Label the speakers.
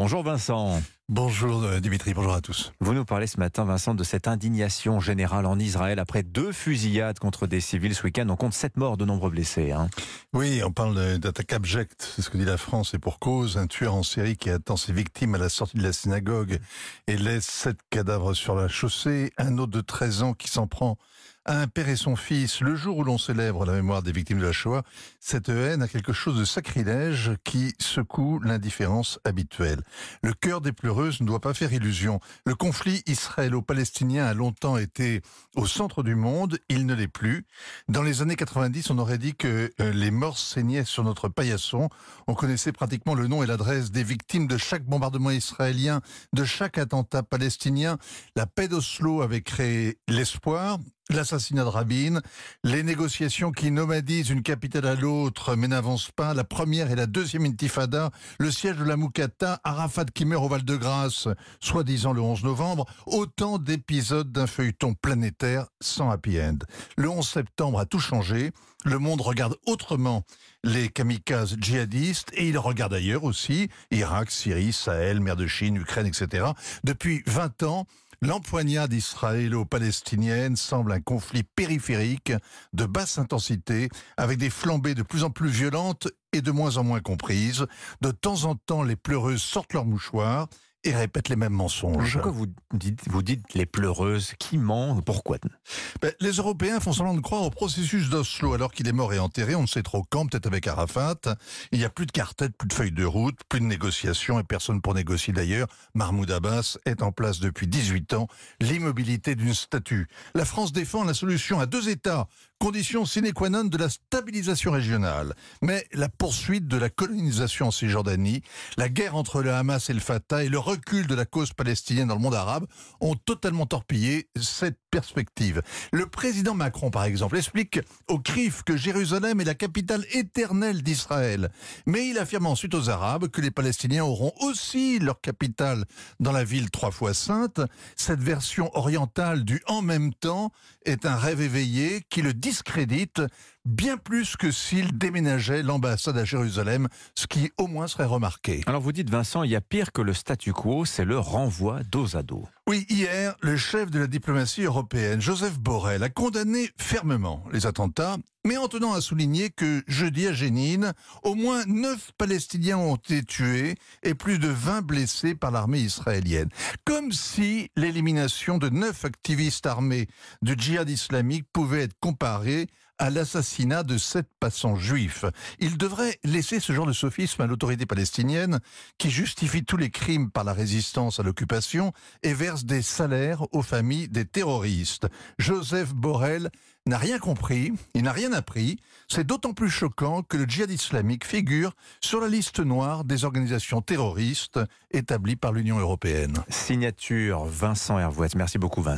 Speaker 1: Bonjour Vincent.
Speaker 2: Bonjour euh, Dimitri, bonjour à tous.
Speaker 1: Vous nous parlez ce matin, Vincent, de cette indignation générale en Israël après deux fusillades contre des civils ce week-end. On compte sept morts, de nombreux blessés. Hein.
Speaker 2: Oui, on parle d'attaque abjecte, c'est ce que dit la France, et pour cause, un tueur en série qui attend ses victimes à la sortie de la synagogue et laisse sept cadavres sur la chaussée, un autre de 13 ans qui s'en prend à un père et son fils, le jour où l'on célèbre la mémoire des victimes de la Shoah, cette haine a quelque chose de sacrilège qui secoue l'indifférence habituelle. Le cœur des ne doit pas faire illusion. Le conflit israélo-palestinien a longtemps été au centre du monde, il ne l'est plus. Dans les années 90, on aurait dit que euh, les morts saignaient sur notre paillasson. On connaissait pratiquement le nom et l'adresse des victimes de chaque bombardement israélien, de chaque attentat palestinien. La paix d'Oslo avait créé l'espoir, L'assassinat de Rabin, les négociations qui nomadisent une capitale à l'autre mais n'avancent pas, la première et la deuxième intifada, le siège de la Moukata, Arafat qui meurt au Val-de-Grâce, soi-disant le 11 novembre, autant d'épisodes d'un feuilleton planétaire sans happy end. Le 11 septembre a tout changé, le monde regarde autrement les kamikazes djihadistes et il regarde ailleurs aussi, Irak, Syrie, Sahel, mer de Chine, Ukraine, etc. Depuis 20 ans, L'empoignade israélo-palestinienne semble un conflit périphérique de basse intensité, avec des flambées de plus en plus violentes et de moins en moins comprises. De temps en temps, les pleureuses sortent leurs mouchoirs et répètent les mêmes mensonges.
Speaker 1: Pourquoi vous dites, vous dites les pleureuses Qui ment Pourquoi?
Speaker 2: Ben, Les Européens font semblant de croire au processus d'Oslo alors qu'il est mort et enterré. On ne sait trop quand, peut-être avec Arafat. Il n'y a plus de quartet, plus de feuilles de route, plus de négociations et personne pour négocier d'ailleurs. Mahmoud Abbas est en place depuis 18 ans. L'immobilité d'une statue. La France défend la solution à deux États condition sine qua non de la stabilisation régionale. Mais la poursuite de la colonisation en Cisjordanie, la guerre entre le Hamas et le Fatah et le recul de la cause palestinienne dans le monde arabe ont totalement torpillé cette perspective. Le président Macron, par exemple, explique au CRIF que Jérusalem est la capitale éternelle d'Israël. Mais il affirme ensuite aux Arabes que les Palestiniens auront aussi leur capitale dans la ville trois fois sainte. Cette version orientale du en même temps est un rêve éveillé qui le discrédite bien plus que s'il déménageait l'ambassade à Jérusalem, ce qui au moins serait remarqué.
Speaker 1: Alors vous dites Vincent, il y a pire que le statu quo, c'est le renvoi dos à dos.
Speaker 2: Oui, hier, le chef de la diplomatie européenne, Joseph Borrell, a condamné fermement les attentats, mais en tenant à souligner que jeudi à Jénine, au moins 9 Palestiniens ont été tués et plus de 20 blessés par l'armée israélienne. Comme si l'élimination de 9 activistes armés du djihad islamique pouvait être comparée à l'assassinat de sept passants juifs. Il devrait laisser ce genre de sophisme à l'autorité palestinienne qui justifie tous les crimes par la résistance à l'occupation et verse des salaires aux familles des terroristes. Joseph Borrell n'a rien compris, il n'a rien appris. C'est d'autant plus choquant que le djihad islamique figure sur la liste noire des organisations terroristes établies par l'Union européenne.
Speaker 1: Signature Vincent. Merci beaucoup Vincent.